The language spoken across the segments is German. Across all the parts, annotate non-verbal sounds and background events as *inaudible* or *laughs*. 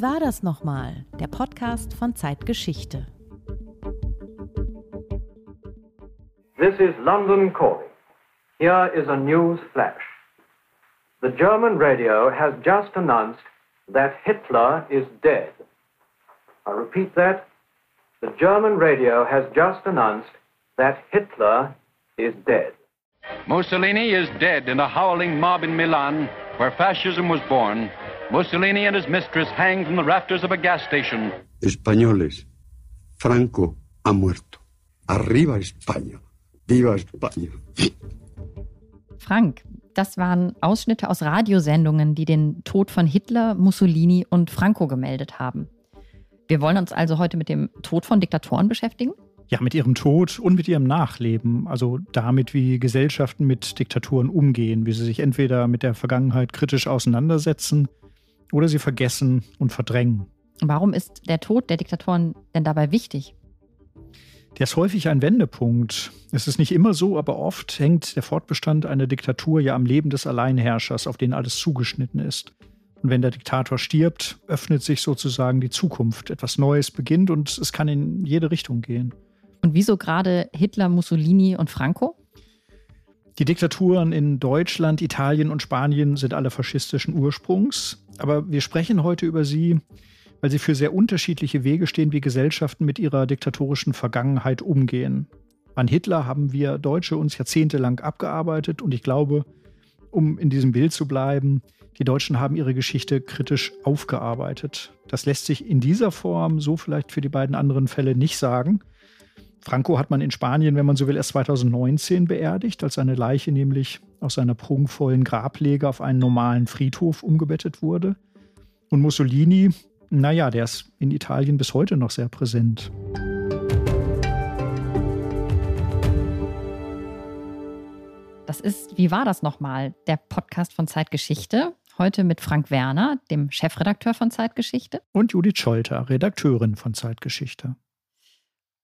Wie war das nochmal? Der Podcast von Zeitgeschichte. This is London calling. Here is a news flash. The German radio has just announced that Hitler is dead. I repeat that. The German radio has just announced that Hitler is dead. Mussolini is dead in a howling mob in Milan where fascism was born. Mussolini and his mistress hang from the rafters of a gas station. Españoles, Franco ha muerto. Arriba España. Viva España. Frank, das waren Ausschnitte aus Radiosendungen, die den Tod von Hitler, Mussolini und Franco gemeldet haben. Wir wollen uns also heute mit dem Tod von Diktatoren beschäftigen? Ja, mit ihrem Tod und mit ihrem Nachleben, also damit, wie Gesellschaften mit Diktaturen umgehen, wie sie sich entweder mit der Vergangenheit kritisch auseinandersetzen oder sie vergessen und verdrängen. Warum ist der Tod der Diktatoren denn dabei wichtig? Der ist häufig ein Wendepunkt. Es ist nicht immer so, aber oft hängt der Fortbestand einer Diktatur ja am Leben des Alleinherrschers, auf den alles zugeschnitten ist. Und wenn der Diktator stirbt, öffnet sich sozusagen die Zukunft. Etwas Neues beginnt und es kann in jede Richtung gehen. Und wieso gerade Hitler, Mussolini und Franco? Die Diktaturen in Deutschland, Italien und Spanien sind alle faschistischen Ursprungs. Aber wir sprechen heute über sie, weil sie für sehr unterschiedliche Wege stehen, wie Gesellschaften mit ihrer diktatorischen Vergangenheit umgehen. An Hitler haben wir Deutsche uns jahrzehntelang abgearbeitet und ich glaube, um in diesem Bild zu bleiben, die Deutschen haben ihre Geschichte kritisch aufgearbeitet. Das lässt sich in dieser Form so vielleicht für die beiden anderen Fälle nicht sagen. Franco hat man in Spanien, wenn man so will, erst 2019 beerdigt, als seine Leiche nämlich aus seiner prunkvollen Grablege auf einen normalen Friedhof umgebettet wurde. Und Mussolini, naja, der ist in Italien bis heute noch sehr präsent. Das ist, wie war das nochmal? Der Podcast von Zeitgeschichte. Heute mit Frank Werner, dem Chefredakteur von Zeitgeschichte. Und Judith Scholter, Redakteurin von Zeitgeschichte.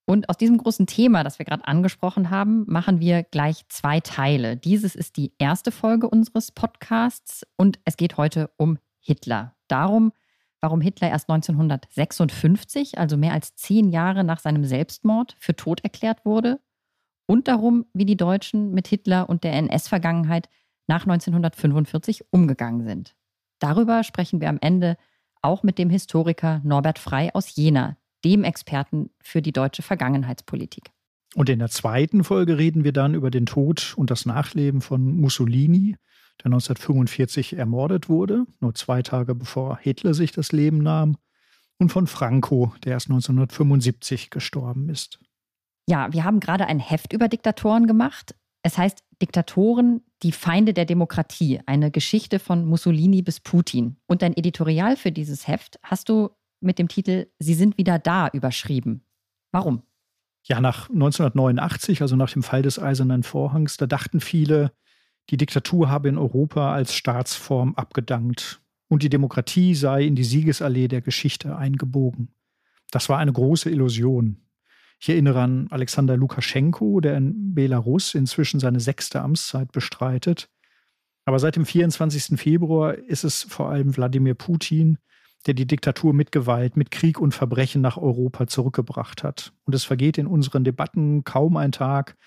Und aus diesem großen Thema, das wir gerade angesprochen haben, machen wir gleich zwei Teile. Dieses ist die erste Folge unseres Podcasts und es geht heute um Hitler. Darum, warum Hitler erst 1956, also mehr als zehn Jahre nach seinem Selbstmord, für tot erklärt wurde. Und darum, wie die Deutschen mit Hitler und der NS-Vergangenheit nach 1945 umgegangen sind. Darüber sprechen wir am Ende auch mit dem Historiker Norbert Frei aus Jena, dem Experten für die deutsche Vergangenheitspolitik. Und in der zweiten Folge reden wir dann über den Tod und das Nachleben von Mussolini, der 1945 ermordet wurde, nur zwei Tage bevor Hitler sich das Leben nahm, und von Franco, der erst 1975 gestorben ist. Ja, wir haben gerade ein Heft über Diktatoren gemacht. Es heißt Diktatoren, die Feinde der Demokratie, eine Geschichte von Mussolini bis Putin. Und dein Editorial für dieses Heft hast du mit dem Titel Sie sind wieder da überschrieben. Warum? Ja, nach 1989, also nach dem Fall des Eisernen Vorhangs, da dachten viele, die Diktatur habe in Europa als Staatsform abgedankt und die Demokratie sei in die Siegesallee der Geschichte eingebogen. Das war eine große Illusion. Ich erinnere an Alexander Lukaschenko, der in Belarus inzwischen seine sechste Amtszeit bestreitet. Aber seit dem 24. Februar ist es vor allem Wladimir Putin, der die Diktatur mit Gewalt, mit Krieg und Verbrechen nach Europa zurückgebracht hat. Und es vergeht in unseren Debatten kaum ein Tag,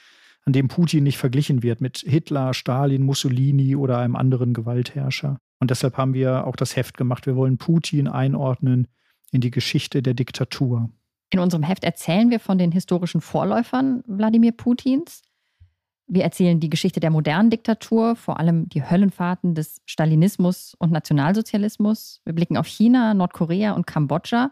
an dem Putin nicht verglichen wird mit Hitler, Stalin, Mussolini oder einem anderen Gewaltherrscher. Und deshalb haben wir auch das Heft gemacht. Wir wollen Putin einordnen in die Geschichte der Diktatur. In unserem Heft erzählen wir von den historischen Vorläufern Wladimir Putins. Wir erzählen die Geschichte der modernen Diktatur, vor allem die Höllenfahrten des Stalinismus und Nationalsozialismus. Wir blicken auf China, Nordkorea und Kambodscha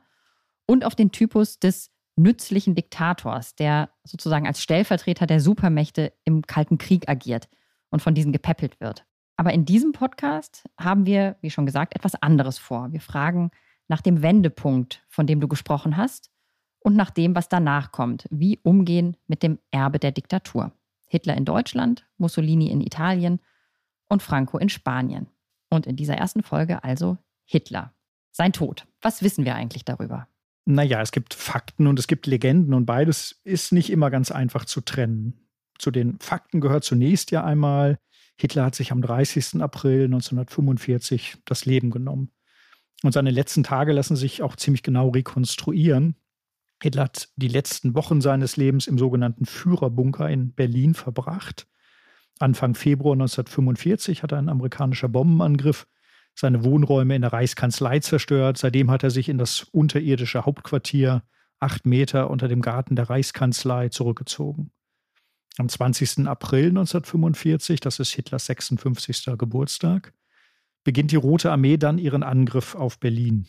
und auf den Typus des nützlichen Diktators, der sozusagen als Stellvertreter der Supermächte im Kalten Krieg agiert und von diesen gepäppelt wird. Aber in diesem Podcast haben wir, wie schon gesagt, etwas anderes vor. Wir fragen nach dem Wendepunkt, von dem du gesprochen hast, und nach dem, was danach kommt. Wie umgehen mit dem Erbe der Diktatur. Hitler in Deutschland, Mussolini in Italien und Franco in Spanien. Und in dieser ersten Folge also Hitler. Sein Tod. Was wissen wir eigentlich darüber? Naja, es gibt Fakten und es gibt Legenden und beides ist nicht immer ganz einfach zu trennen. Zu den Fakten gehört zunächst ja einmal, Hitler hat sich am 30. April 1945 das Leben genommen. Und seine letzten Tage lassen sich auch ziemlich genau rekonstruieren. Hitler hat die letzten Wochen seines Lebens im sogenannten Führerbunker in Berlin verbracht. Anfang Februar 1945 hat ein amerikanischer Bombenangriff seine Wohnräume in der Reichskanzlei zerstört. Seitdem hat er sich in das unterirdische Hauptquartier acht Meter unter dem Garten der Reichskanzlei zurückgezogen. Am 20. April 1945, das ist Hitlers 56. Geburtstag, beginnt die Rote Armee dann ihren Angriff auf Berlin.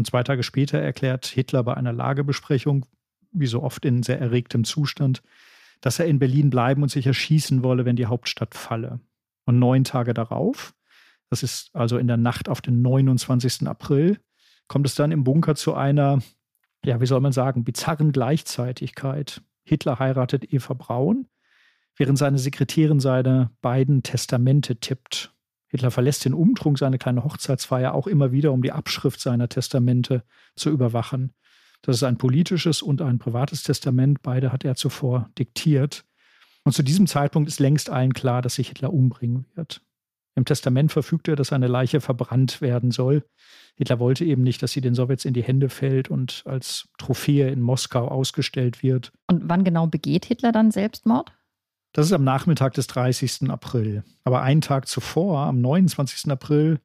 Und zwei Tage später erklärt Hitler bei einer Lagebesprechung, wie so oft in sehr erregtem Zustand, dass er in Berlin bleiben und sich erschießen wolle, wenn die Hauptstadt falle. Und neun Tage darauf, das ist also in der Nacht auf den 29. April, kommt es dann im Bunker zu einer, ja, wie soll man sagen, bizarren Gleichzeitigkeit. Hitler heiratet Eva Braun, während seine Sekretärin seine beiden Testamente tippt. Hitler verlässt den Umtrunk, seine kleine Hochzeitsfeier auch immer wieder, um die Abschrift seiner Testamente zu überwachen. Das ist ein politisches und ein privates Testament. Beide hat er zuvor diktiert. Und zu diesem Zeitpunkt ist längst allen klar, dass sich Hitler umbringen wird. Im Testament verfügt er, dass seine Leiche verbrannt werden soll. Hitler wollte eben nicht, dass sie den Sowjets in die Hände fällt und als Trophäe in Moskau ausgestellt wird. Und wann genau begeht Hitler dann Selbstmord? Das ist am Nachmittag des 30. April. Aber einen Tag zuvor, am 29. April,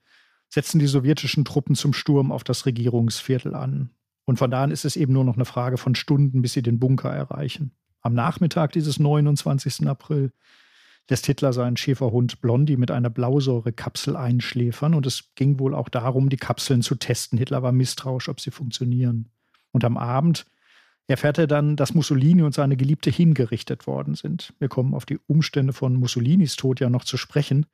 setzen die sowjetischen Truppen zum Sturm auf das Regierungsviertel an. Und von da an ist es eben nur noch eine Frage von Stunden, bis sie den Bunker erreichen. Am Nachmittag dieses 29. April lässt Hitler seinen Schäferhund Blondie mit einer Blausäurekapsel einschläfern und es ging wohl auch darum, die Kapseln zu testen. Hitler war misstrauisch, ob sie funktionieren. Und am Abend erfährt er dann, dass Mussolini und seine Geliebte hingerichtet worden sind. Wir kommen auf die Umstände von Mussolinis Tod ja noch zu sprechen.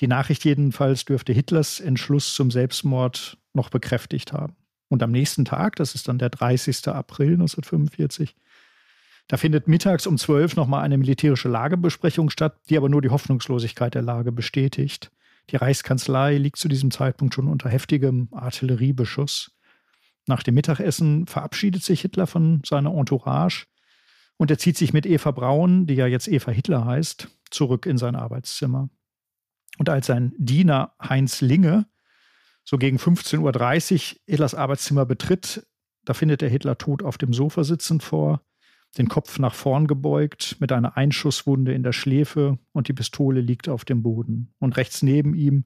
Die Nachricht jedenfalls dürfte Hitlers Entschluss zum Selbstmord noch bekräftigt haben. Und am nächsten Tag, das ist dann der 30. April 1945, da findet mittags um 12 nochmal eine militärische Lagebesprechung statt, die aber nur die Hoffnungslosigkeit der Lage bestätigt. Die Reichskanzlei liegt zu diesem Zeitpunkt schon unter heftigem Artilleriebeschuss. Nach dem Mittagessen verabschiedet sich Hitler von seiner Entourage und er zieht sich mit Eva Braun, die ja jetzt Eva Hitler heißt, zurück in sein Arbeitszimmer. Und als sein Diener Heinz Linge so gegen 15.30 Uhr Hitlers Arbeitszimmer betritt, da findet er Hitler tot auf dem Sofa sitzend vor, den Kopf nach vorn gebeugt, mit einer Einschusswunde in der Schläfe und die Pistole liegt auf dem Boden. Und rechts neben ihm,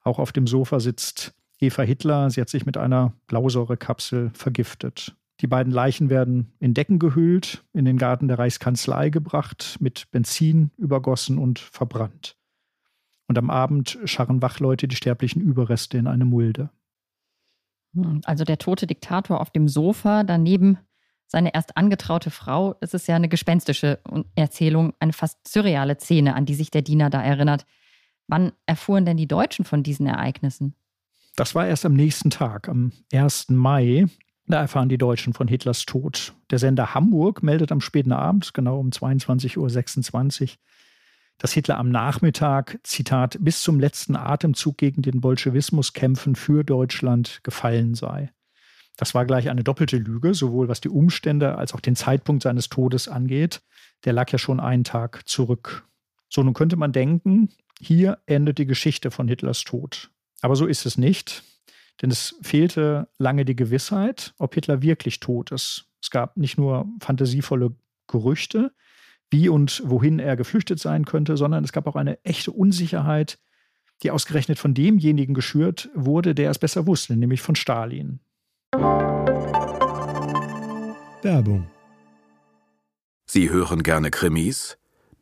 auch auf dem Sofa, sitzt Eva Hitler. Sie hat sich mit einer Blausäurekapsel vergiftet. Die beiden Leichen werden in Decken gehüllt, in den Garten der Reichskanzlei gebracht, mit Benzin übergossen und verbrannt und am Abend scharren Wachleute die sterblichen Überreste in eine Mulde. Hm, also der tote Diktator auf dem Sofa, daneben seine erst angetraute Frau. Es ist ja eine gespenstische Erzählung, eine fast surreale Szene, an die sich der Diener da erinnert. Wann erfuhren denn die Deutschen von diesen Ereignissen? Das war erst am nächsten Tag, am 1. Mai. Da erfahren die Deutschen von Hitlers Tod. Der Sender Hamburg meldet am späten Abend, genau um 22.26 Uhr, dass Hitler am Nachmittag, Zitat, bis zum letzten Atemzug gegen den Bolschewismus kämpfen für Deutschland gefallen sei. Das war gleich eine doppelte Lüge, sowohl was die Umstände als auch den Zeitpunkt seines Todes angeht. Der lag ja schon einen Tag zurück. So, nun könnte man denken, hier endet die Geschichte von Hitlers Tod. Aber so ist es nicht, denn es fehlte lange die Gewissheit, ob Hitler wirklich tot ist. Es gab nicht nur fantasievolle Gerüchte, wie und wohin er geflüchtet sein könnte, sondern es gab auch eine echte Unsicherheit, die ausgerechnet von demjenigen geschürt wurde, der es besser wusste, nämlich von Stalin. Werbung. Sie hören gerne Krimis?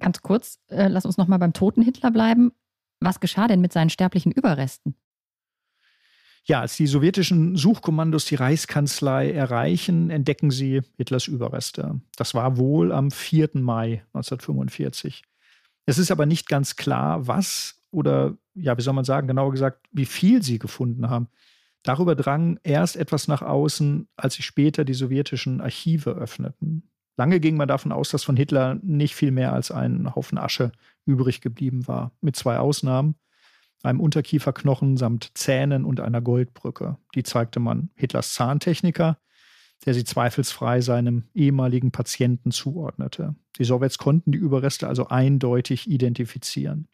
Ganz kurz, äh, lass uns noch mal beim toten Hitler bleiben. Was geschah denn mit seinen sterblichen Überresten? Ja, als die sowjetischen Suchkommandos die Reichskanzlei erreichen, entdecken sie Hitlers Überreste. Das war wohl am 4. Mai 1945. Es ist aber nicht ganz klar, was oder ja, wie soll man sagen, genauer gesagt, wie viel sie gefunden haben. Darüber drang erst etwas nach außen, als sich später die sowjetischen Archive öffneten. Lange ging man davon aus, dass von Hitler nicht viel mehr als ein Haufen Asche übrig geblieben war, mit zwei Ausnahmen, einem Unterkieferknochen samt Zähnen und einer Goldbrücke. Die zeigte man Hitlers Zahntechniker, der sie zweifelsfrei seinem ehemaligen Patienten zuordnete. Die Sowjets konnten die Überreste also eindeutig identifizieren.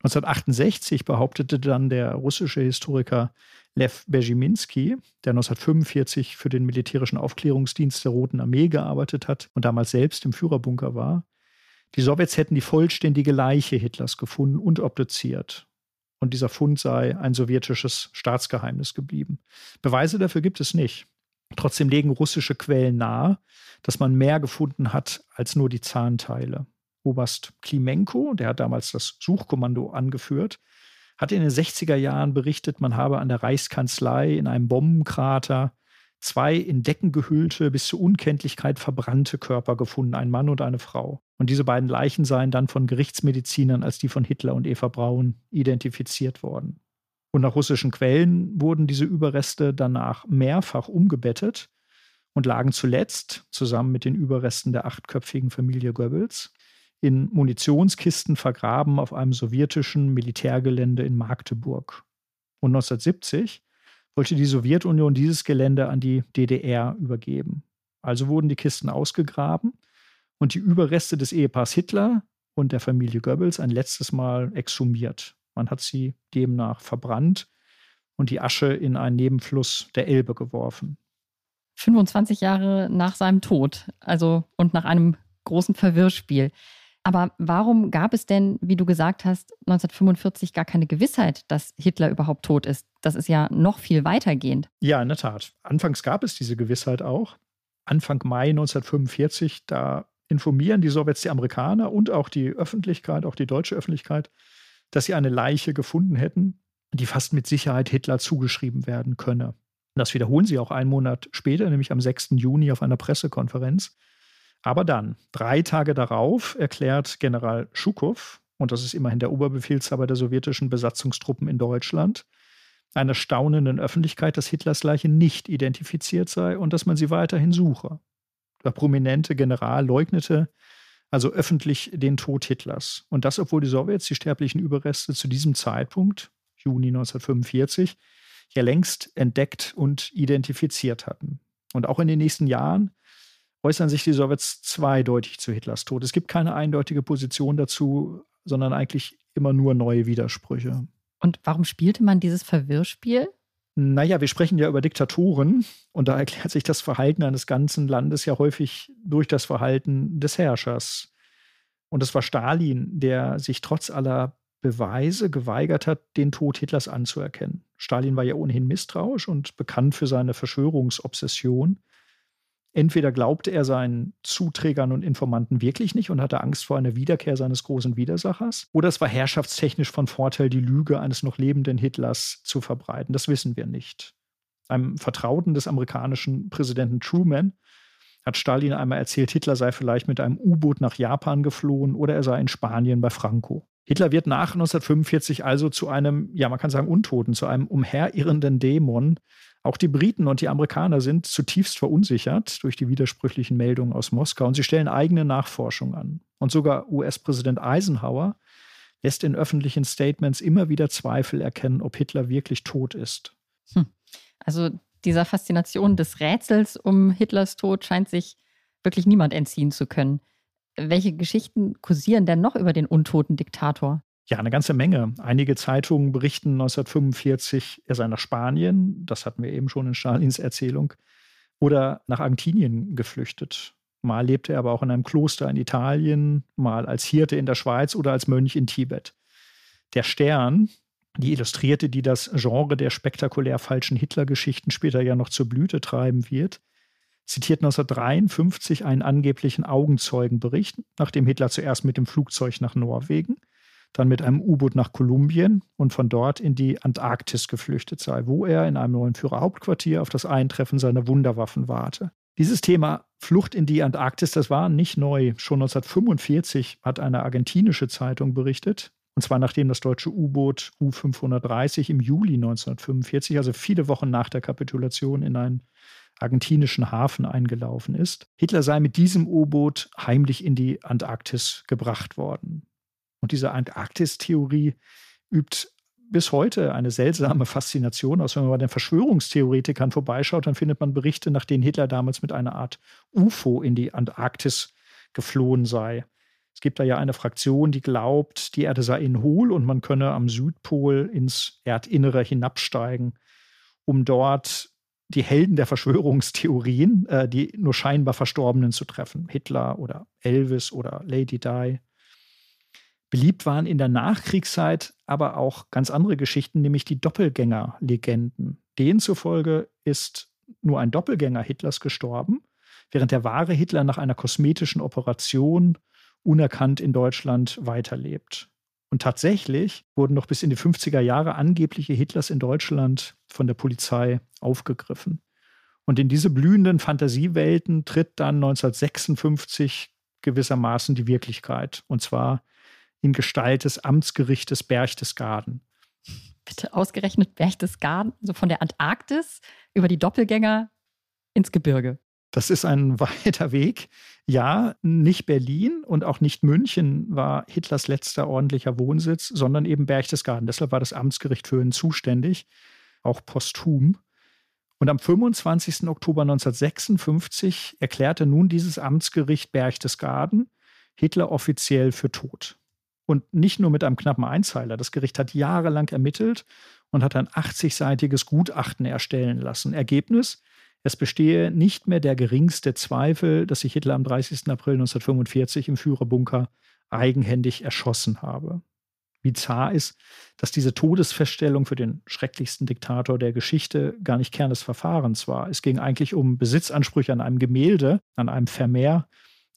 1968 behauptete dann der russische Historiker Lev Bezhiminski, der 1945 für den militärischen Aufklärungsdienst der Roten Armee gearbeitet hat und damals selbst im Führerbunker war, die Sowjets hätten die vollständige Leiche Hitlers gefunden und obduziert. Und dieser Fund sei ein sowjetisches Staatsgeheimnis geblieben. Beweise dafür gibt es nicht. Trotzdem legen russische Quellen nahe, dass man mehr gefunden hat als nur die Zahnteile. Oberst Klimenko, der hat damals das Suchkommando angeführt, hat in den 60er Jahren berichtet, man habe an der Reichskanzlei in einem Bombenkrater zwei in Decken gehüllte, bis zur Unkenntlichkeit verbrannte Körper gefunden, ein Mann und eine Frau. Und diese beiden Leichen seien dann von Gerichtsmedizinern als die von Hitler und Eva Braun identifiziert worden. Und nach russischen Quellen wurden diese Überreste danach mehrfach umgebettet und lagen zuletzt, zusammen mit den Überresten der achtköpfigen Familie Goebbels, in Munitionskisten vergraben auf einem sowjetischen Militärgelände in Magdeburg. Und 1970 wollte die Sowjetunion dieses Gelände an die DDR übergeben. Also wurden die Kisten ausgegraben und die Überreste des Ehepaars Hitler und der Familie Goebbels ein letztes Mal exhumiert. Man hat sie demnach verbrannt und die Asche in einen Nebenfluss der Elbe geworfen. 25 Jahre nach seinem Tod, also und nach einem großen Verwirrspiel. Aber warum gab es denn, wie du gesagt hast, 1945 gar keine Gewissheit, dass Hitler überhaupt tot ist? Das ist ja noch viel weitergehend. Ja, in der Tat. Anfangs gab es diese Gewissheit auch. Anfang Mai 1945, da informieren die Sowjets die Amerikaner und auch die Öffentlichkeit, auch die deutsche Öffentlichkeit, dass sie eine Leiche gefunden hätten, die fast mit Sicherheit Hitler zugeschrieben werden könne. Das wiederholen sie auch einen Monat später, nämlich am 6. Juni auf einer Pressekonferenz. Aber dann, drei Tage darauf, erklärt General Schukow, und das ist immerhin der Oberbefehlshaber der sowjetischen Besatzungstruppen in Deutschland, einer staunenden Öffentlichkeit, dass Hitlers Leiche nicht identifiziert sei und dass man sie weiterhin suche. Der prominente General leugnete also öffentlich den Tod Hitlers. Und das, obwohl die Sowjets die sterblichen Überreste zu diesem Zeitpunkt, Juni 1945, ja längst entdeckt und identifiziert hatten. Und auch in den nächsten Jahren äußern sich die Sowjets zweideutig zu Hitlers Tod. Es gibt keine eindeutige Position dazu, sondern eigentlich immer nur neue Widersprüche. Und warum spielte man dieses Verwirrspiel? Naja, wir sprechen ja über Diktatoren und da erklärt sich das Verhalten eines ganzen Landes ja häufig durch das Verhalten des Herrschers. Und es war Stalin, der sich trotz aller Beweise geweigert hat, den Tod Hitlers anzuerkennen. Stalin war ja ohnehin misstrauisch und bekannt für seine Verschwörungsobsession. Entweder glaubte er seinen Zuträgern und Informanten wirklich nicht und hatte Angst vor einer Wiederkehr seines großen Widersachers, oder es war herrschaftstechnisch von Vorteil, die Lüge eines noch lebenden Hitlers zu verbreiten. Das wissen wir nicht. Einem Vertrauten des amerikanischen Präsidenten Truman hat Stalin einmal erzählt, Hitler sei vielleicht mit einem U-Boot nach Japan geflohen oder er sei in Spanien bei Franco. Hitler wird nach 1945 also zu einem, ja, man kann sagen, Untoten, zu einem umherirrenden Dämon, auch die Briten und die Amerikaner sind zutiefst verunsichert durch die widersprüchlichen Meldungen aus Moskau und sie stellen eigene Nachforschung an. Und sogar US-Präsident Eisenhower lässt in öffentlichen Statements immer wieder Zweifel erkennen, ob Hitler wirklich tot ist. Hm. Also dieser Faszination des Rätsels um Hitlers Tod scheint sich wirklich niemand entziehen zu können. Welche Geschichten kursieren denn noch über den untoten Diktator? Ja, eine ganze Menge. Einige Zeitungen berichten 1945, er sei nach Spanien, das hatten wir eben schon in Stalins Erzählung, oder nach Argentinien geflüchtet. Mal lebte er aber auch in einem Kloster in Italien, mal als Hirte in der Schweiz oder als Mönch in Tibet. Der Stern, die Illustrierte, die das Genre der spektakulär falschen Hitler-Geschichten später ja noch zur Blüte treiben wird, zitiert 1953 einen angeblichen Augenzeugenbericht, nachdem Hitler zuerst mit dem Flugzeug nach Norwegen dann mit einem U-Boot nach Kolumbien und von dort in die Antarktis geflüchtet sei, wo er in einem neuen Führerhauptquartier auf das Eintreffen seiner Wunderwaffen warte. Dieses Thema Flucht in die Antarktis, das war nicht neu. Schon 1945 hat eine argentinische Zeitung berichtet, Und zwar nachdem das deutsche U-Boot U-530 im Juli 1945, also viele Wochen nach der Kapitulation, in einen argentinischen Hafen eingelaufen ist. Hitler sei mit diesem U-Boot heimlich in die Antarktis gebracht worden. Und diese Antarktis-Theorie übt bis heute eine seltsame Faszination aus. Wenn man bei den Verschwörungstheoretikern vorbeischaut, dann findet man Berichte, nach denen Hitler damals mit einer Art UFO in die Antarktis geflohen sei. Es gibt da ja eine Fraktion, die glaubt, die Erde sei in hohl und man könne am Südpol ins Erdinnere hinabsteigen, um dort die Helden der Verschwörungstheorien, äh, die nur scheinbar Verstorbenen zu treffen. Hitler oder Elvis oder Lady Di. Beliebt waren in der Nachkriegszeit aber auch ganz andere Geschichten, nämlich die Doppelgänger-Legenden. Denen zufolge ist nur ein Doppelgänger Hitlers gestorben, während der wahre Hitler nach einer kosmetischen Operation unerkannt in Deutschland weiterlebt. Und tatsächlich wurden noch bis in die 50er Jahre angebliche Hitlers in Deutschland von der Polizei aufgegriffen. Und in diese blühenden Fantasiewelten tritt dann 1956 gewissermaßen die Wirklichkeit. Und zwar in Gestalt des Amtsgerichtes Berchtesgaden. Bitte ausgerechnet Berchtesgaden, also von der Antarktis über die Doppelgänger ins Gebirge. Das ist ein *laughs* weiter Weg. Ja, nicht Berlin und auch nicht München war Hitlers letzter ordentlicher Wohnsitz, sondern eben Berchtesgaden. Deshalb war das Amtsgericht für ihn zuständig, auch posthum. Und am 25. Oktober 1956 erklärte nun dieses Amtsgericht Berchtesgaden Hitler offiziell für tot. Und nicht nur mit einem knappen Einzeiler. Das Gericht hat jahrelang ermittelt und hat ein 80-seitiges Gutachten erstellen lassen. Ergebnis: Es bestehe nicht mehr der geringste Zweifel, dass sich Hitler am 30. April 1945 im Führerbunker eigenhändig erschossen habe. Bizarr ist, dass diese Todesfeststellung für den schrecklichsten Diktator der Geschichte gar nicht Kern des Verfahrens war. Es ging eigentlich um Besitzansprüche an einem Gemälde, an einem Vermehr,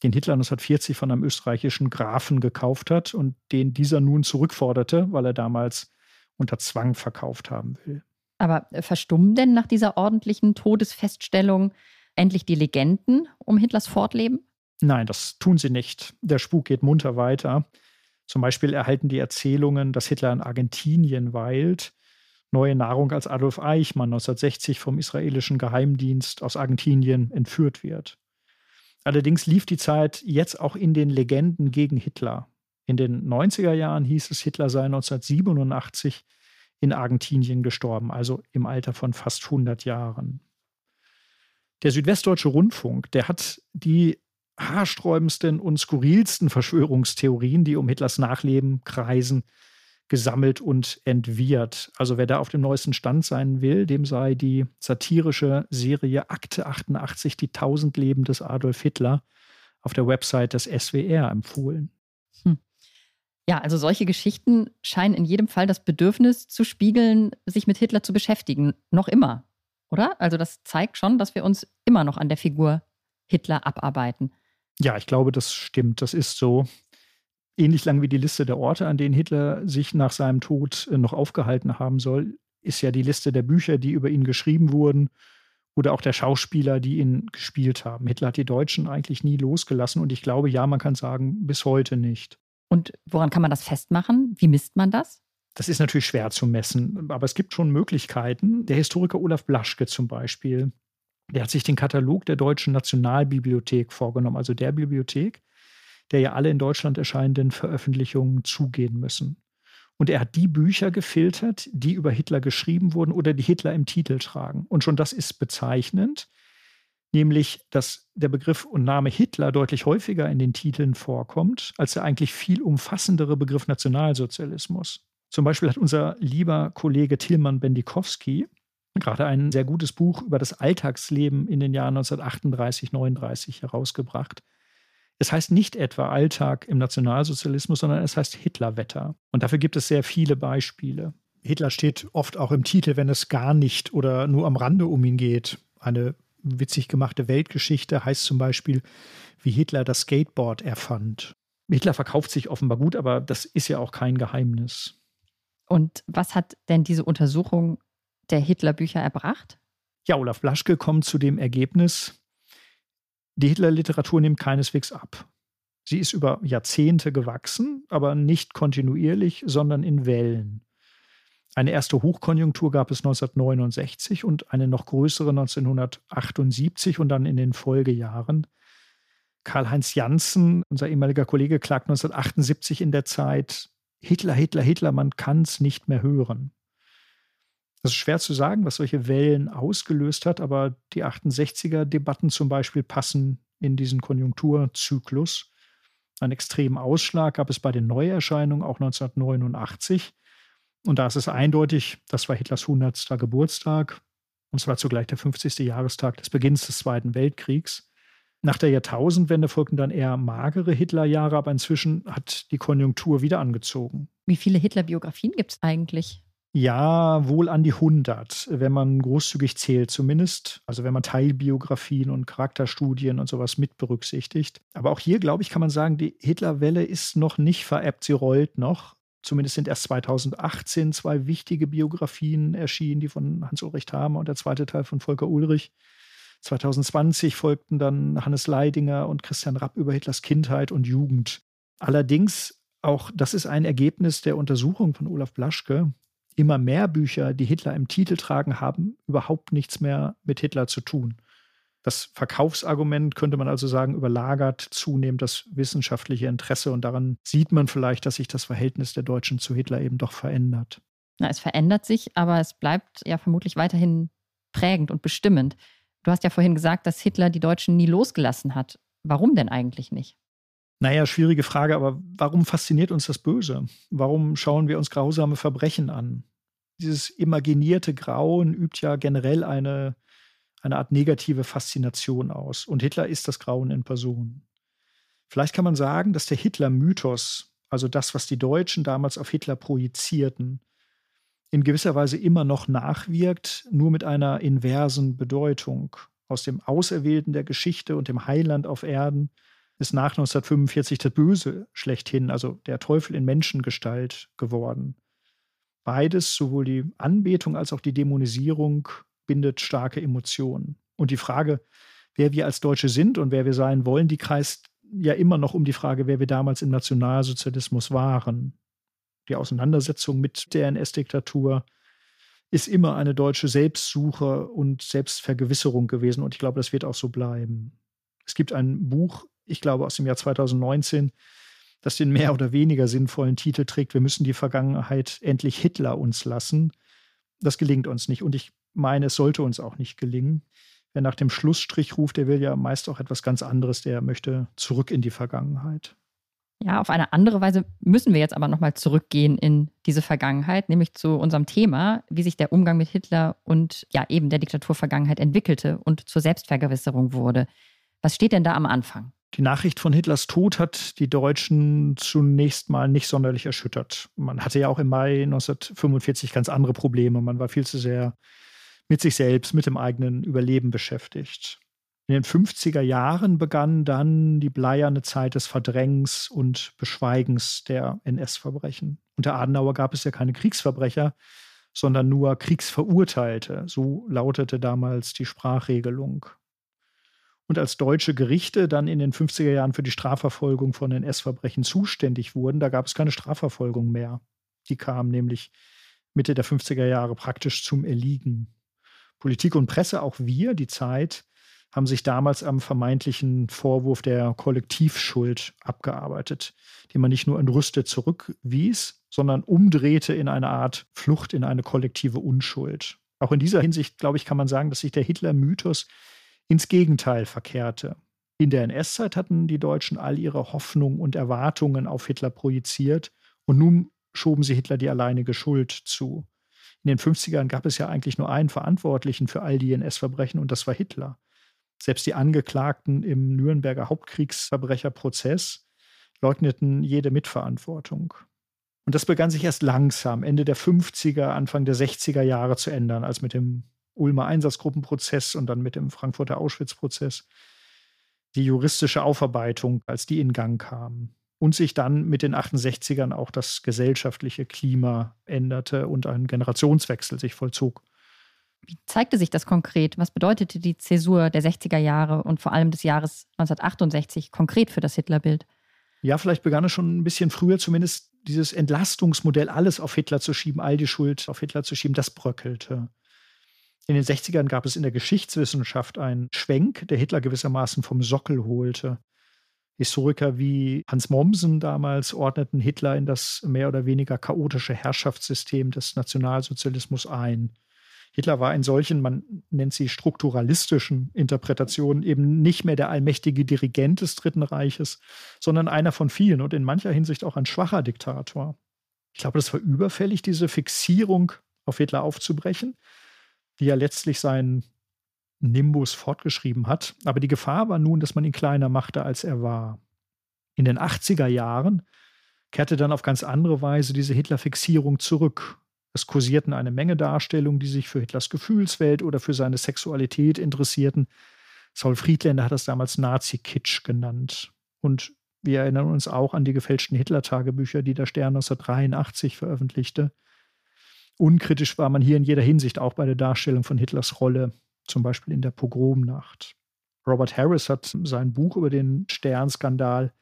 den Hitler 1940 von einem österreichischen Grafen gekauft hat und den dieser nun zurückforderte, weil er damals unter Zwang verkauft haben will. Aber äh, verstummen denn nach dieser ordentlichen Todesfeststellung endlich die Legenden um Hitlers Fortleben? Nein, das tun sie nicht. Der Spuk geht munter weiter. Zum Beispiel erhalten die Erzählungen, dass Hitler in Argentinien weilt, neue Nahrung, als Adolf Eichmann 1960 vom israelischen Geheimdienst aus Argentinien entführt wird. Allerdings lief die Zeit jetzt auch in den Legenden gegen Hitler. In den 90er Jahren hieß es, Hitler sei 1987 in Argentinien gestorben, also im Alter von fast 100 Jahren. Der Südwestdeutsche Rundfunk, der hat die haarsträubendsten und skurrilsten Verschwörungstheorien, die um Hitlers Nachleben kreisen, gesammelt und entwirrt. Also wer da auf dem neuesten Stand sein will, dem sei die satirische Serie Akte 88, die tausend Leben des Adolf Hitler, auf der Website des SWR empfohlen. Hm. Ja, also solche Geschichten scheinen in jedem Fall das Bedürfnis zu spiegeln, sich mit Hitler zu beschäftigen. Noch immer, oder? Also das zeigt schon, dass wir uns immer noch an der Figur Hitler abarbeiten. Ja, ich glaube, das stimmt. Das ist so ähnlich lang wie die Liste der Orte, an denen Hitler sich nach seinem Tod äh, noch aufgehalten haben soll, ist ja die Liste der Bücher, die über ihn geschrieben wurden oder auch der Schauspieler, die ihn gespielt haben. Hitler hat die Deutschen eigentlich nie losgelassen und ich glaube, ja, man kann sagen, bis heute nicht. Und woran kann man das festmachen? Wie misst man das? Das ist natürlich schwer zu messen, aber es gibt schon Möglichkeiten. Der Historiker Olaf Blaschke zum Beispiel, der hat sich den Katalog der Deutschen Nationalbibliothek vorgenommen, also der Bibliothek, der ja alle in Deutschland erscheinenden Veröffentlichungen zugehen müssen. Und er hat die Bücher gefiltert, die über Hitler geschrieben wurden oder die Hitler im Titel tragen. Und schon das ist bezeichnend, nämlich dass der Begriff und Name Hitler deutlich häufiger in den Titeln vorkommt, als der eigentlich viel umfassendere Begriff Nationalsozialismus. Zum Beispiel hat unser lieber Kollege Tilman Bendikowski gerade ein sehr gutes Buch über das Alltagsleben in den Jahren 1938, 39 herausgebracht. Es heißt nicht etwa Alltag im Nationalsozialismus, sondern es heißt Hitlerwetter. Und dafür gibt es sehr viele Beispiele. Hitler steht oft auch im Titel, wenn es gar nicht oder nur am Rande um ihn geht. Eine witzig gemachte Weltgeschichte heißt zum Beispiel, wie Hitler das Skateboard erfand. Hitler verkauft sich offenbar gut, aber das ist ja auch kein Geheimnis. Und was hat denn diese Untersuchung der Hitlerbücher erbracht? Ja, Olaf Blaschke kommt zu dem Ergebnis, die Hitler-Literatur nimmt keineswegs ab. Sie ist über Jahrzehnte gewachsen, aber nicht kontinuierlich, sondern in Wellen. Eine erste Hochkonjunktur gab es 1969 und eine noch größere 1978 und dann in den Folgejahren. Karl-Heinz Janssen, unser ehemaliger Kollege, klagt 1978 in der Zeit, Hitler, Hitler, Hitler, man kann es nicht mehr hören. Das ist schwer zu sagen, was solche Wellen ausgelöst hat, aber die 68er-Debatten zum Beispiel passen in diesen Konjunkturzyklus. Einen extremen Ausschlag gab es bei den Neuerscheinungen auch 1989. Und da ist es eindeutig, das war Hitlers 100. Geburtstag und es war zugleich der 50. Jahrestag des Beginns des Zweiten Weltkriegs. Nach der Jahrtausendwende folgten dann eher magere Hitlerjahre, aber inzwischen hat die Konjunktur wieder angezogen. Wie viele Hitler-Biografien gibt es eigentlich? Ja, wohl an die 100, wenn man großzügig zählt zumindest. Also wenn man Teilbiografien und Charakterstudien und sowas mit berücksichtigt. Aber auch hier, glaube ich, kann man sagen, die Hitlerwelle ist noch nicht verebbt, sie rollt noch. Zumindest sind erst 2018 zwei wichtige Biografien erschienen, die von Hans-Ulrich Thamer und der zweite Teil von Volker Ulrich. 2020 folgten dann Hannes Leidinger und Christian Rapp über Hitlers Kindheit und Jugend. Allerdings, auch das ist ein Ergebnis der Untersuchung von Olaf Blaschke, immer mehr Bücher, die Hitler im Titel tragen, haben überhaupt nichts mehr mit Hitler zu tun. Das Verkaufsargument könnte man also sagen, überlagert zunehmend das wissenschaftliche Interesse und daran sieht man vielleicht, dass sich das Verhältnis der Deutschen zu Hitler eben doch verändert. Na, es verändert sich, aber es bleibt ja vermutlich weiterhin prägend und bestimmend. Du hast ja vorhin gesagt, dass Hitler die Deutschen nie losgelassen hat. Warum denn eigentlich nicht? Naja, schwierige Frage, aber warum fasziniert uns das Böse? Warum schauen wir uns grausame Verbrechen an? Dieses imaginierte Grauen übt ja generell eine, eine Art negative Faszination aus. Und Hitler ist das Grauen in Person. Vielleicht kann man sagen, dass der Hitler-Mythos, also das, was die Deutschen damals auf Hitler projizierten, in gewisser Weise immer noch nachwirkt, nur mit einer inversen Bedeutung. Aus dem Auserwählten der Geschichte und dem Heiland auf Erden ist nach 1945 das Böse schlechthin, also der Teufel in Menschengestalt geworden. Beides, sowohl die Anbetung als auch die Dämonisierung, bindet starke Emotionen. Und die Frage, wer wir als Deutsche sind und wer wir sein wollen, die kreist ja immer noch um die Frage, wer wir damals im Nationalsozialismus waren. Die Auseinandersetzung mit der NS-Diktatur ist immer eine deutsche Selbstsuche und Selbstvergewisserung gewesen. Und ich glaube, das wird auch so bleiben. Es gibt ein Buch ich glaube aus dem Jahr 2019, das den mehr oder weniger sinnvollen Titel trägt, wir müssen die Vergangenheit endlich Hitler uns lassen. Das gelingt uns nicht und ich meine, es sollte uns auch nicht gelingen. Wer nach dem Schlussstrich ruft, der will ja meist auch etwas ganz anderes, der möchte zurück in die Vergangenheit. Ja, auf eine andere Weise müssen wir jetzt aber nochmal zurückgehen in diese Vergangenheit, nämlich zu unserem Thema, wie sich der Umgang mit Hitler und ja eben der Diktaturvergangenheit entwickelte und zur Selbstvergewisserung wurde. Was steht denn da am Anfang? Die Nachricht von Hitlers Tod hat die Deutschen zunächst mal nicht sonderlich erschüttert. Man hatte ja auch im Mai 1945 ganz andere Probleme. Man war viel zu sehr mit sich selbst, mit dem eigenen Überleben beschäftigt. In den 50er Jahren begann dann die bleierne Zeit des Verdrängens und Beschweigens der NS-Verbrechen. Unter Adenauer gab es ja keine Kriegsverbrecher, sondern nur Kriegsverurteilte. So lautete damals die Sprachregelung und als deutsche Gerichte dann in den 50er Jahren für die Strafverfolgung von NS-Verbrechen zuständig wurden, da gab es keine Strafverfolgung mehr. Die kam nämlich Mitte der 50er Jahre praktisch zum Erliegen. Politik und Presse, auch wir, die Zeit, haben sich damals am vermeintlichen Vorwurf der Kollektivschuld abgearbeitet, die man nicht nur entrüstet zurückwies, sondern umdrehte in eine Art Flucht in eine kollektive Unschuld. Auch in dieser Hinsicht, glaube ich, kann man sagen, dass sich der Hitler-Mythos ins Gegenteil verkehrte. In der NS-Zeit hatten die Deutschen all ihre Hoffnungen und Erwartungen auf Hitler projiziert und nun schoben sie Hitler die alleinige Schuld zu. In den 50ern gab es ja eigentlich nur einen Verantwortlichen für all die NS-Verbrechen und das war Hitler. Selbst die Angeklagten im Nürnberger Hauptkriegsverbrecherprozess leugneten jede Mitverantwortung. Und das begann sich erst langsam, Ende der 50er, Anfang der 60er Jahre zu ändern, als mit dem Ulmer Einsatzgruppenprozess und dann mit dem Frankfurter Auschwitz-Prozess die juristische Aufarbeitung, als die in Gang kam. Und sich dann mit den 68ern auch das gesellschaftliche Klima änderte und ein Generationswechsel sich vollzog. Wie zeigte sich das konkret? Was bedeutete die Zäsur der 60er Jahre und vor allem des Jahres 1968 konkret für das Hitlerbild? Ja, vielleicht begann es schon ein bisschen früher, zumindest dieses Entlastungsmodell, alles auf Hitler zu schieben, all die Schuld auf Hitler zu schieben, das bröckelte. In den 60ern gab es in der Geschichtswissenschaft einen Schwenk, der Hitler gewissermaßen vom Sockel holte. Historiker wie Hans Mommsen damals ordneten Hitler in das mehr oder weniger chaotische Herrschaftssystem des Nationalsozialismus ein. Hitler war in solchen, man nennt sie strukturalistischen Interpretationen, eben nicht mehr der allmächtige Dirigent des Dritten Reiches, sondern einer von vielen und in mancher Hinsicht auch ein schwacher Diktator. Ich glaube, das war überfällig, diese Fixierung auf Hitler aufzubrechen, die ja letztlich seinen Nimbus fortgeschrieben hat. Aber die Gefahr war nun, dass man ihn kleiner machte, als er war. In den 80er Jahren kehrte dann auf ganz andere Weise diese Hitler-Fixierung zurück. Es kursierten eine Menge Darstellungen, die sich für Hitlers Gefühlswelt oder für seine Sexualität interessierten. Saul Friedländer hat das damals Nazi-Kitsch genannt. Und wir erinnern uns auch an die gefälschten Hitler-Tagebücher, die der Stern 1983 veröffentlichte. Unkritisch war man hier in jeder Hinsicht, auch bei der Darstellung von Hitlers Rolle, zum Beispiel in der Pogromnacht. Robert Harris hat sein Buch über den Sternskandal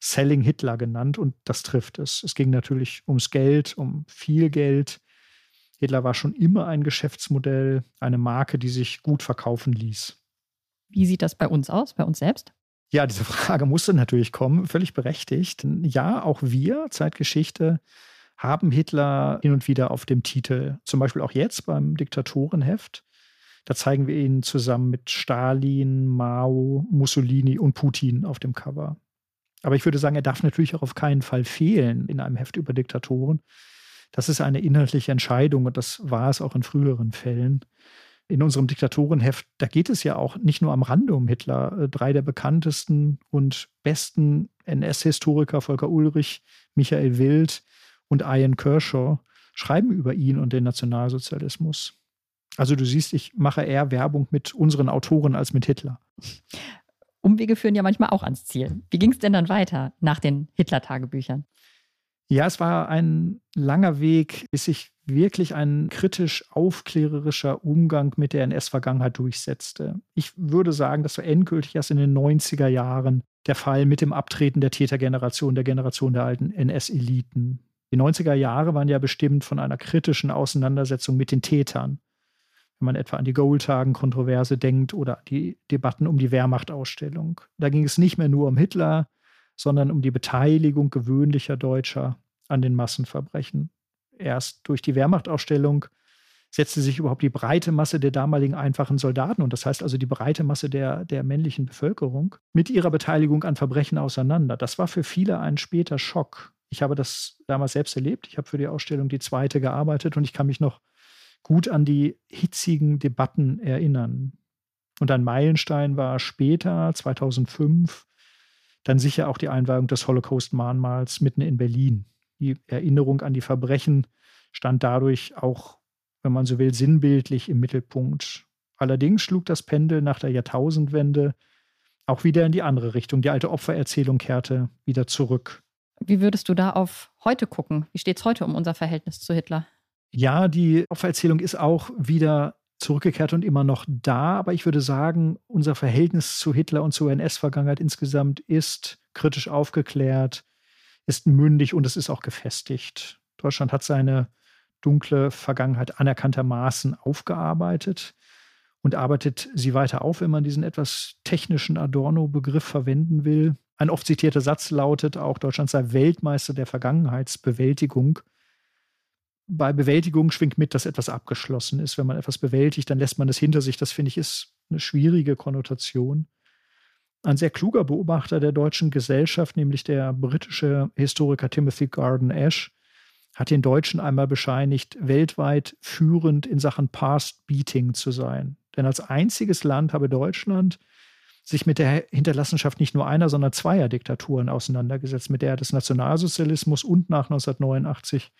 Selling Hitler genannt und das trifft es. Es ging natürlich ums Geld, um viel Geld. Hitler war schon immer ein Geschäftsmodell, eine Marke, die sich gut verkaufen ließ. Wie sieht das bei uns aus, bei uns selbst? Ja, diese Frage musste natürlich kommen, völlig berechtigt. Ja, auch wir, Zeitgeschichte, haben Hitler hin und wieder auf dem Titel. Zum Beispiel auch jetzt beim Diktatorenheft. Da zeigen wir ihn zusammen mit Stalin, Mao, Mussolini und Putin auf dem Cover. Aber ich würde sagen, er darf natürlich auch auf keinen Fall fehlen in einem Heft über Diktatoren. Das ist eine inhaltliche Entscheidung und das war es auch in früheren Fällen. In unserem Diktatorenheft, da geht es ja auch nicht nur am Rande um Hitler. Äh, drei der bekanntesten und besten NS-Historiker, Volker Ulrich, Michael Wild und Ian Kershaw, schreiben über ihn und den Nationalsozialismus. Also du siehst, ich mache eher Werbung mit unseren Autoren als mit Hitler. Umwege führen ja manchmal auch ans Ziel. Wie ging es denn dann weiter nach den Hitler-Tagebüchern? Ja, es war ein langer Weg, bis sich wirklich ein kritisch aufklärerischer Umgang mit der NS-Vergangenheit durchsetzte. Ich würde sagen, das war endgültig erst in den 90er Jahren der Fall mit dem Abtreten der Tätergeneration, der Generation der alten NS-Eliten. Die 90er Jahre waren ja bestimmt von einer kritischen Auseinandersetzung mit den Tätern. Wenn man etwa an die Goldhagen-Kontroverse denkt oder die Debatten um die Wehrmachtausstellung. Da ging es nicht mehr nur um Hitler, sondern um die Beteiligung gewöhnlicher Deutscher an den Massenverbrechen. Erst durch die Wehrmachtausstellung setzte sich überhaupt die breite Masse der damaligen einfachen Soldaten, und das heißt also die breite Masse der, der männlichen Bevölkerung, mit ihrer Beteiligung an Verbrechen auseinander. Das war für viele ein später Schock. Ich habe das damals selbst erlebt. Ich habe für die Ausstellung die zweite gearbeitet und ich kann mich noch gut an die hitzigen Debatten erinnern. Und ein Meilenstein war später, 2005, dann sicher auch die Einweihung des Holocaust-Mahnmals mitten in Berlin. Die Erinnerung an die Verbrechen stand dadurch auch, wenn man so will, sinnbildlich im Mittelpunkt. Allerdings schlug das Pendel nach der Jahrtausendwende auch wieder in die andere Richtung. Die alte Opfererzählung kehrte wieder zurück. Wie würdest du da auf heute gucken? Wie steht es heute um unser Verhältnis zu Hitler? Ja, die Opfererzählung ist auch wieder zurückgekehrt und immer noch da. Aber ich würde sagen, unser Verhältnis zu Hitler und zur NS-Vergangenheit insgesamt ist kritisch aufgeklärt, ist mündig und es ist auch gefestigt. Deutschland hat seine dunkle Vergangenheit anerkanntermaßen aufgearbeitet und arbeitet sie weiter auf, wenn man diesen etwas technischen Adorno-Begriff verwenden will. Ein oft zitierter Satz lautet auch, Deutschland sei Weltmeister der Vergangenheitsbewältigung bei Bewältigung schwingt mit, dass etwas abgeschlossen ist. Wenn man etwas bewältigt, dann lässt man es hinter sich. Das finde ich ist eine schwierige Konnotation. Ein sehr kluger Beobachter der deutschen Gesellschaft, nämlich der britische Historiker Timothy Garden Ash, hat den Deutschen einmal bescheinigt, weltweit führend in Sachen Past Beating zu sein. Denn als einziges Land habe Deutschland sich mit der Hinterlassenschaft nicht nur einer, sondern zweier Diktaturen auseinandergesetzt, mit der des Nationalsozialismus und nach 1989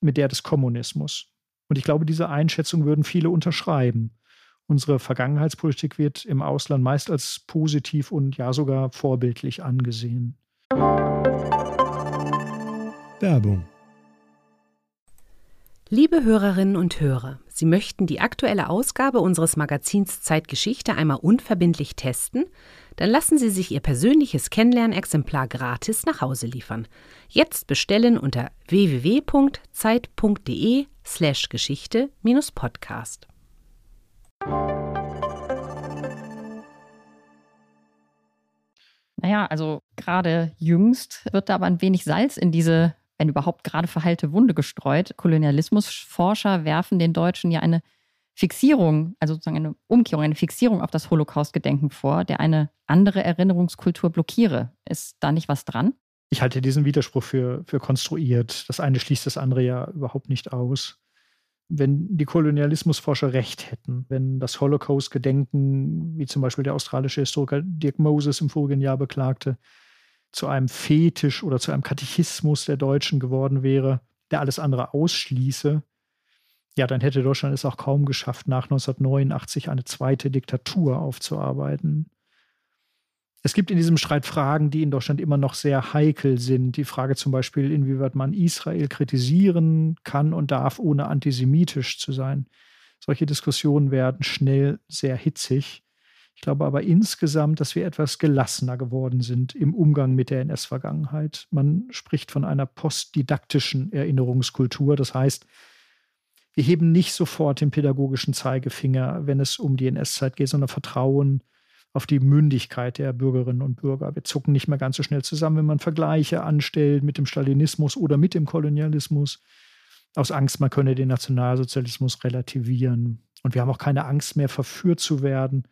mit der des Kommunismus. Und ich glaube, diese Einschätzung würden viele unterschreiben. Unsere Vergangenheitspolitik wird im Ausland meist als positiv und ja sogar vorbildlich angesehen. Werbung Liebe Hörerinnen und Hörer, Sie möchten die aktuelle Ausgabe unseres Magazins Zeitgeschichte einmal unverbindlich testen? Dann lassen Sie sich Ihr persönliches Kennenlernexemplar gratis nach Hause liefern. Jetzt bestellen unter www.zeit.de/slash Geschichte-Podcast. Naja, also gerade jüngst wird da aber ein wenig Salz in diese wenn überhaupt gerade verheilte Wunde gestreut. Kolonialismusforscher werfen den Deutschen ja eine Fixierung, also sozusagen eine Umkehrung, eine Fixierung auf das Holocaust-Gedenken vor, der eine andere Erinnerungskultur blockiere. Ist da nicht was dran? Ich halte diesen Widerspruch für, für konstruiert. Das eine schließt das andere ja überhaupt nicht aus. Wenn die Kolonialismusforscher recht hätten, wenn das Holocaust-Gedenken, wie zum Beispiel der australische Historiker Dirk Moses im vorigen Jahr beklagte, zu einem Fetisch oder zu einem Katechismus der Deutschen geworden wäre, der alles andere ausschließe, ja, dann hätte Deutschland es auch kaum geschafft, nach 1989 eine zweite Diktatur aufzuarbeiten. Es gibt in diesem Streit Fragen, die in Deutschland immer noch sehr heikel sind. Die Frage zum Beispiel, inwieweit man Israel kritisieren kann und darf, ohne antisemitisch zu sein. Solche Diskussionen werden schnell sehr hitzig. Ich glaube aber insgesamt, dass wir etwas gelassener geworden sind im Umgang mit der NS-Vergangenheit. Man spricht von einer postdidaktischen Erinnerungskultur. Das heißt, wir heben nicht sofort den pädagogischen Zeigefinger, wenn es um die NS-Zeit geht, sondern vertrauen auf die Mündigkeit der Bürgerinnen und Bürger. Wir zucken nicht mehr ganz so schnell zusammen, wenn man Vergleiche anstellt mit dem Stalinismus oder mit dem Kolonialismus. Aus Angst, man könne den Nationalsozialismus relativieren. Und wir haben auch keine Angst mehr, verführt zu werden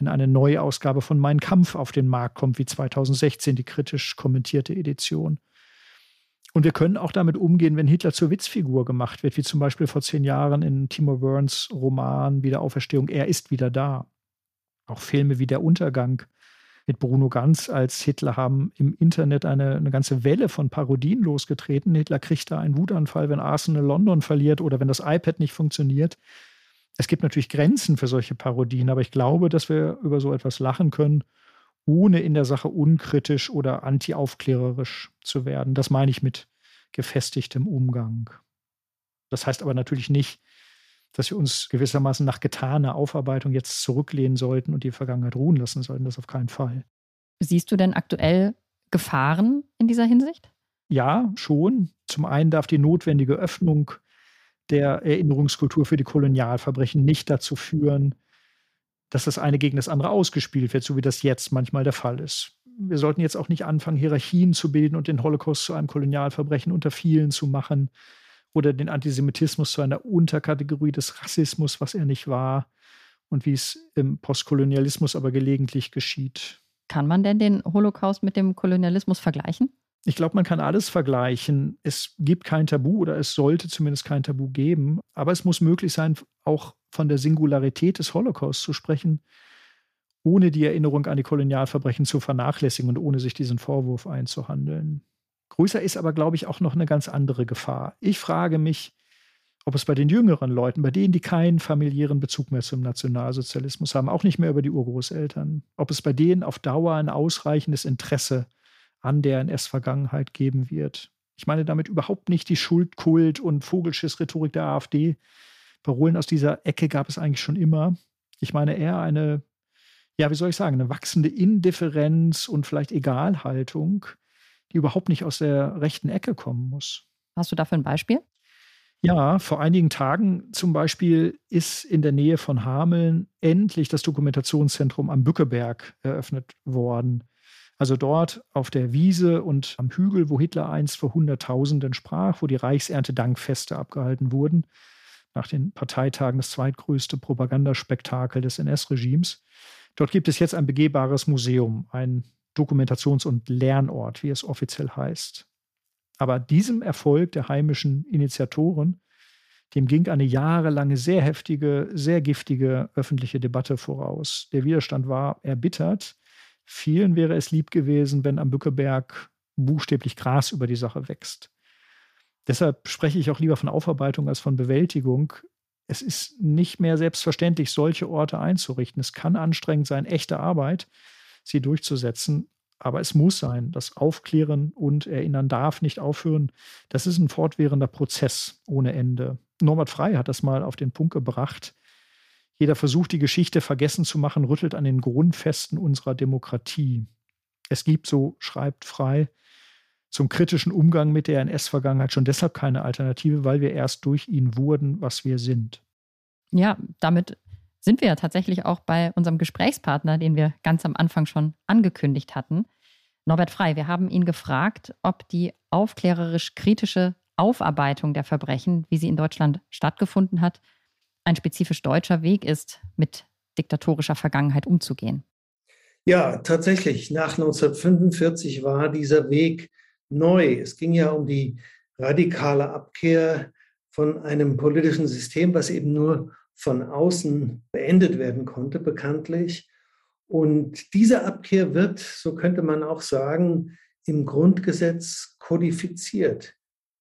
wenn eine neue Ausgabe von Mein Kampf auf den Markt kommt, wie 2016 die kritisch kommentierte Edition. Und wir können auch damit umgehen, wenn Hitler zur Witzfigur gemacht wird, wie zum Beispiel vor zehn Jahren in Timo Werns Roman Wiederauferstehung, er ist wieder da. Auch Filme wie Der Untergang mit Bruno Ganz als Hitler haben im Internet eine, eine ganze Welle von Parodien losgetreten. Hitler kriegt da einen Wutanfall, wenn Arsenal London verliert oder wenn das iPad nicht funktioniert. Es gibt natürlich Grenzen für solche Parodien, aber ich glaube, dass wir über so etwas lachen können, ohne in der Sache unkritisch oder antiaufklärerisch zu werden. Das meine ich mit gefestigtem Umgang. Das heißt aber natürlich nicht, dass wir uns gewissermaßen nach getaner Aufarbeitung jetzt zurücklehnen sollten und die Vergangenheit ruhen lassen sollten. Das auf keinen Fall. Siehst du denn aktuell Gefahren in dieser Hinsicht? Ja, schon. Zum einen darf die notwendige Öffnung der Erinnerungskultur für die Kolonialverbrechen nicht dazu führen, dass das eine gegen das andere ausgespielt wird, so wie das jetzt manchmal der Fall ist. Wir sollten jetzt auch nicht anfangen, Hierarchien zu bilden und den Holocaust zu einem Kolonialverbrechen unter vielen zu machen oder den Antisemitismus zu einer Unterkategorie des Rassismus, was er nicht war und wie es im Postkolonialismus aber gelegentlich geschieht. Kann man denn den Holocaust mit dem Kolonialismus vergleichen? Ich glaube, man kann alles vergleichen. Es gibt kein Tabu oder es sollte zumindest kein Tabu geben. Aber es muss möglich sein, auch von der Singularität des Holocaust zu sprechen, ohne die Erinnerung an die Kolonialverbrechen zu vernachlässigen und ohne sich diesen Vorwurf einzuhandeln. Größer ist aber, glaube ich, auch noch eine ganz andere Gefahr. Ich frage mich, ob es bei den jüngeren Leuten, bei denen, die keinen familiären Bezug mehr zum Nationalsozialismus haben, auch nicht mehr über die Urgroßeltern, ob es bei denen auf Dauer ein ausreichendes Interesse gibt, an der NS-Vergangenheit geben wird. Ich meine damit überhaupt nicht die Schuldkult und Vogelschiss-Rhetorik der AfD. Parolen aus dieser Ecke gab es eigentlich schon immer. Ich meine eher eine, ja, wie soll ich sagen, eine wachsende Indifferenz und vielleicht Egalhaltung, die überhaupt nicht aus der rechten Ecke kommen muss. Hast du dafür ein Beispiel? Ja, vor einigen Tagen zum Beispiel ist in der Nähe von Hameln endlich das Dokumentationszentrum am Bückeberg eröffnet worden. Also dort auf der Wiese und am Hügel, wo Hitler einst vor Hunderttausenden sprach, wo die Reichserntedankfeste abgehalten wurden, nach den Parteitagen das zweitgrößte Propagandaspektakel des NS-Regimes. Dort gibt es jetzt ein begehbares Museum, ein Dokumentations- und Lernort, wie es offiziell heißt. Aber diesem Erfolg der heimischen Initiatoren, dem ging eine jahrelange, sehr heftige, sehr giftige öffentliche Debatte voraus. Der Widerstand war erbittert Vielen wäre es lieb gewesen, wenn am Bückeberg buchstäblich Gras über die Sache wächst. Deshalb spreche ich auch lieber von Aufarbeitung als von Bewältigung. Es ist nicht mehr selbstverständlich, solche Orte einzurichten. Es kann anstrengend sein, echte Arbeit, sie durchzusetzen. Aber es muss sein. Das Aufklären und Erinnern darf nicht aufhören. Das ist ein fortwährender Prozess ohne Ende. Norbert Frey hat das mal auf den Punkt gebracht. Jeder Versuch, die Geschichte vergessen zu machen, rüttelt an den Grundfesten unserer Demokratie. Es gibt, so schreibt Frey, zum kritischen Umgang mit der NS-Vergangenheit schon deshalb keine Alternative, weil wir erst durch ihn wurden, was wir sind. Ja, damit sind wir ja tatsächlich auch bei unserem Gesprächspartner, den wir ganz am Anfang schon angekündigt hatten. Norbert Frei, wir haben ihn gefragt, ob die aufklärerisch-kritische Aufarbeitung der Verbrechen, wie sie in Deutschland stattgefunden hat, ein spezifisch deutscher Weg ist, mit diktatorischer Vergangenheit umzugehen. Ja, tatsächlich. Nach 1945 war dieser Weg neu. Es ging ja um die radikale Abkehr von einem politischen System, was eben nur von außen beendet werden konnte, bekanntlich. Und diese Abkehr wird, so könnte man auch sagen, im Grundgesetz kodifiziert.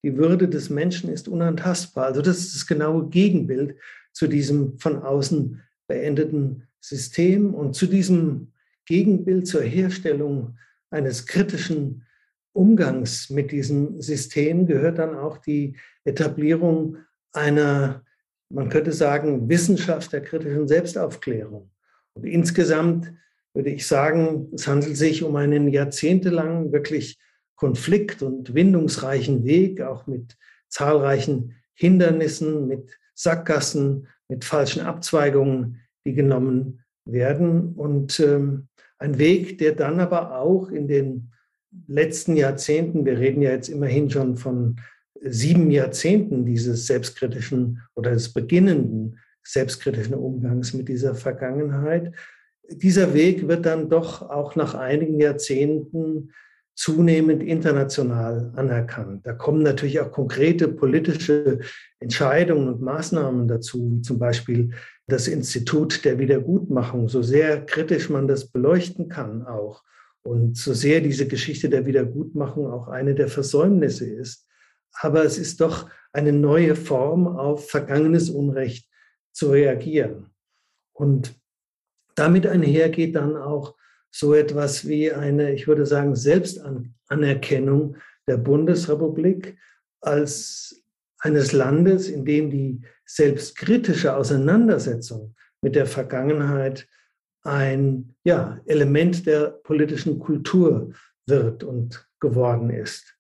Die Würde des Menschen ist unantastbar. Also das ist das genaue Gegenbild zu diesem von außen beendeten System und zu diesem Gegenbild zur Herstellung eines kritischen Umgangs mit diesem System gehört dann auch die Etablierung einer, man könnte sagen, Wissenschaft der kritischen Selbstaufklärung. Und insgesamt würde ich sagen, es handelt sich um einen jahrzehntelangen, wirklich konflikt- und windungsreichen Weg, auch mit zahlreichen Hindernissen, mit Sackgassen, mit falschen Abzweigungen, die genommen werden. Und ähm, ein Weg, der dann aber auch in den letzten Jahrzehnten, wir reden ja jetzt immerhin schon von sieben Jahrzehnten dieses selbstkritischen oder des beginnenden selbstkritischen Umgangs mit dieser Vergangenheit. Dieser Weg wird dann doch auch nach einigen Jahrzehnten zunehmend international anerkannt. Da kommen natürlich auch konkrete politische Entscheidungen und Maßnahmen dazu, wie zum Beispiel das Institut der Wiedergutmachung, so sehr kritisch man das beleuchten kann auch. Und so sehr diese Geschichte der Wiedergutmachung auch eine der Versäumnisse ist, aber es ist doch eine neue Form, auf vergangenes Unrecht zu reagieren. Und damit einhergeht dann auch so etwas wie eine, ich würde sagen, Selbstanerkennung der Bundesrepublik als eines Landes, in dem die selbstkritische Auseinandersetzung mit der Vergangenheit ein ja, Element der politischen Kultur wird und geworden ist.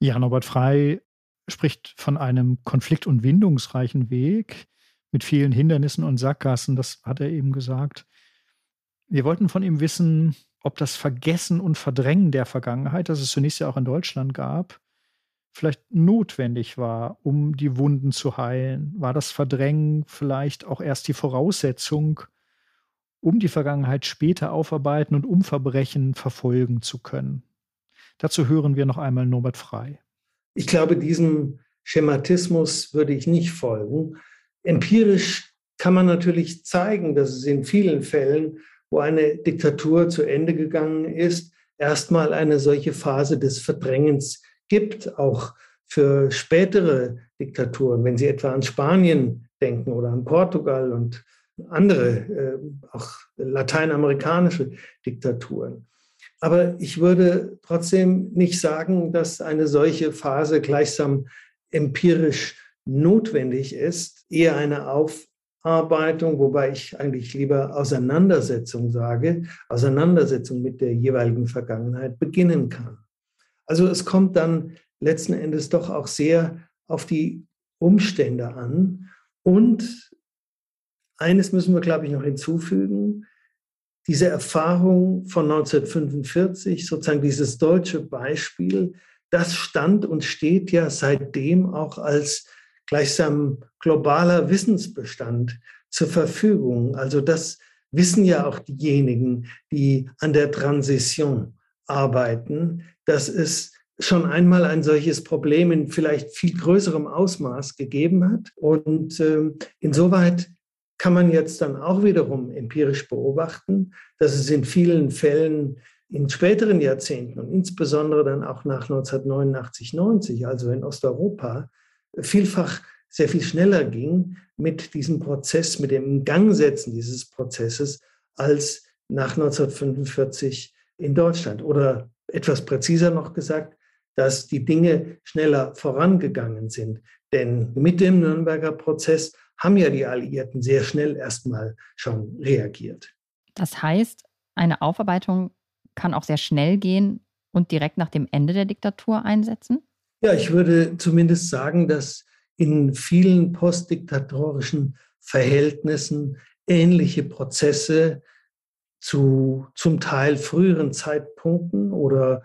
Ja, Norbert Frey spricht von einem konflikt- und windungsreichen Weg mit vielen Hindernissen und Sackgassen, das hat er eben gesagt. Wir wollten von ihm wissen, ob das Vergessen und Verdrängen der Vergangenheit, das es zunächst ja auch in Deutschland gab, vielleicht notwendig war, um die Wunden zu heilen. War das Verdrängen vielleicht auch erst die Voraussetzung, um die Vergangenheit später aufarbeiten und um Verbrechen verfolgen zu können. Dazu hören wir noch einmal Norbert Frei. Ich glaube, diesem Schematismus würde ich nicht folgen. Empirisch kann man natürlich zeigen, dass es in vielen Fällen, wo eine Diktatur zu Ende gegangen ist, erstmal eine solche Phase des Verdrängens gibt, auch für spätere Diktaturen, wenn Sie etwa an Spanien denken oder an Portugal und andere, äh, auch lateinamerikanische Diktaturen. Aber ich würde trotzdem nicht sagen, dass eine solche Phase gleichsam empirisch notwendig ist, eher eine Aufarbeitung, wobei ich eigentlich lieber Auseinandersetzung sage, Auseinandersetzung mit der jeweiligen Vergangenheit beginnen kann. Also es kommt dann letzten Endes doch auch sehr auf die Umstände an und eines müssen wir, glaube ich, noch hinzufügen. Diese Erfahrung von 1945, sozusagen dieses deutsche Beispiel, das stand und steht ja seitdem auch als gleichsam globaler Wissensbestand zur Verfügung. Also das wissen ja auch diejenigen, die an der Transition arbeiten, dass es schon einmal ein solches Problem in vielleicht viel größerem Ausmaß gegeben hat. Und äh, insoweit kann man jetzt dann auch wiederum empirisch beobachten, dass es in vielen Fällen in späteren Jahrzehnten und insbesondere dann auch nach 1989, 90, also in Osteuropa, vielfach sehr viel schneller ging mit diesem Prozess, mit dem Ingangsetzen dieses Prozesses als nach 1945 in Deutschland. Oder etwas präziser noch gesagt, dass die Dinge schneller vorangegangen sind. Denn mit dem Nürnberger Prozess haben ja die Alliierten sehr schnell erstmal schon reagiert. Das heißt, eine Aufarbeitung kann auch sehr schnell gehen und direkt nach dem Ende der Diktatur einsetzen? Ja, ich würde zumindest sagen, dass in vielen postdiktatorischen Verhältnissen ähnliche Prozesse zu zum Teil früheren Zeitpunkten oder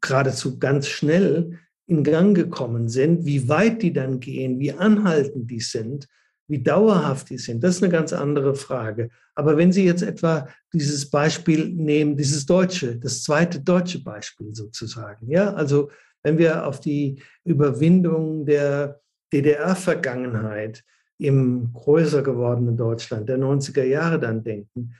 geradezu ganz schnell in Gang gekommen sind. Wie weit die dann gehen, wie anhaltend die sind, wie dauerhaft die sind, das ist eine ganz andere Frage. Aber wenn Sie jetzt etwa dieses Beispiel nehmen, dieses deutsche, das zweite deutsche Beispiel sozusagen, ja, also wenn wir auf die Überwindung der DDR-Vergangenheit im größer gewordenen Deutschland der 90er Jahre dann denken,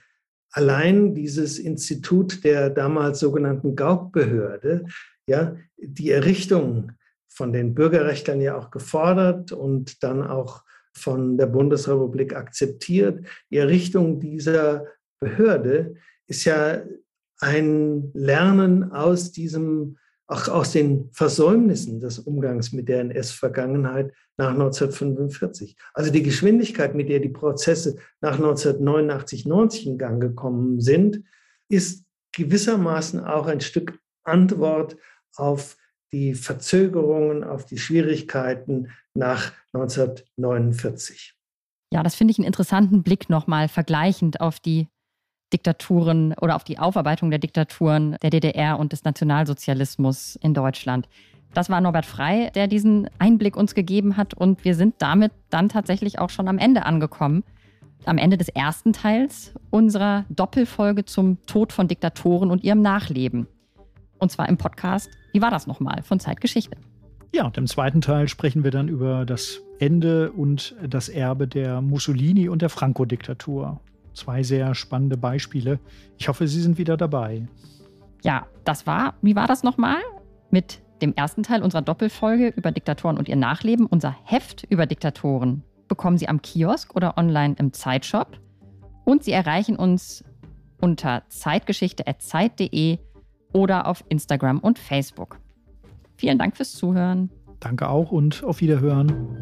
allein dieses Institut der damals sogenannten Gauk-Behörde, ja, die Errichtung von den Bürgerrechtlern ja auch gefordert und dann auch von der Bundesrepublik akzeptiert. Die Errichtung dieser Behörde ist ja ein Lernen aus diesem, auch aus den Versäumnissen des Umgangs mit der NS-Vergangenheit nach 1945. Also die Geschwindigkeit, mit der die Prozesse nach 1989, 90 in Gang gekommen sind, ist gewissermaßen auch ein Stück Antwort auf die Verzögerungen, auf die Schwierigkeiten nach 1949. Ja, das finde ich einen interessanten Blick nochmal vergleichend auf die Diktaturen oder auf die Aufarbeitung der Diktaturen der DDR und des Nationalsozialismus in Deutschland. Das war Norbert Frei, der diesen Einblick uns gegeben hat und wir sind damit dann tatsächlich auch schon am Ende angekommen. Am Ende des ersten Teils unserer Doppelfolge zum Tod von Diktatoren und ihrem Nachleben. Und zwar im Podcast Wie war das nochmal von Zeitgeschichte? Ja, und im zweiten Teil sprechen wir dann über das Ende und das Erbe der Mussolini- und der Franco-Diktatur. Zwei sehr spannende Beispiele. Ich hoffe, Sie sind wieder dabei. Ja, das war, wie war das nochmal? Mit dem ersten Teil unserer Doppelfolge über Diktatoren und ihr Nachleben. Unser Heft über Diktatoren bekommen Sie am Kiosk oder online im Zeitshop. Und Sie erreichen uns unter zeitgeschichte.zeit.de oder auf Instagram und Facebook. Vielen Dank fürs Zuhören. Danke auch und auf Wiederhören.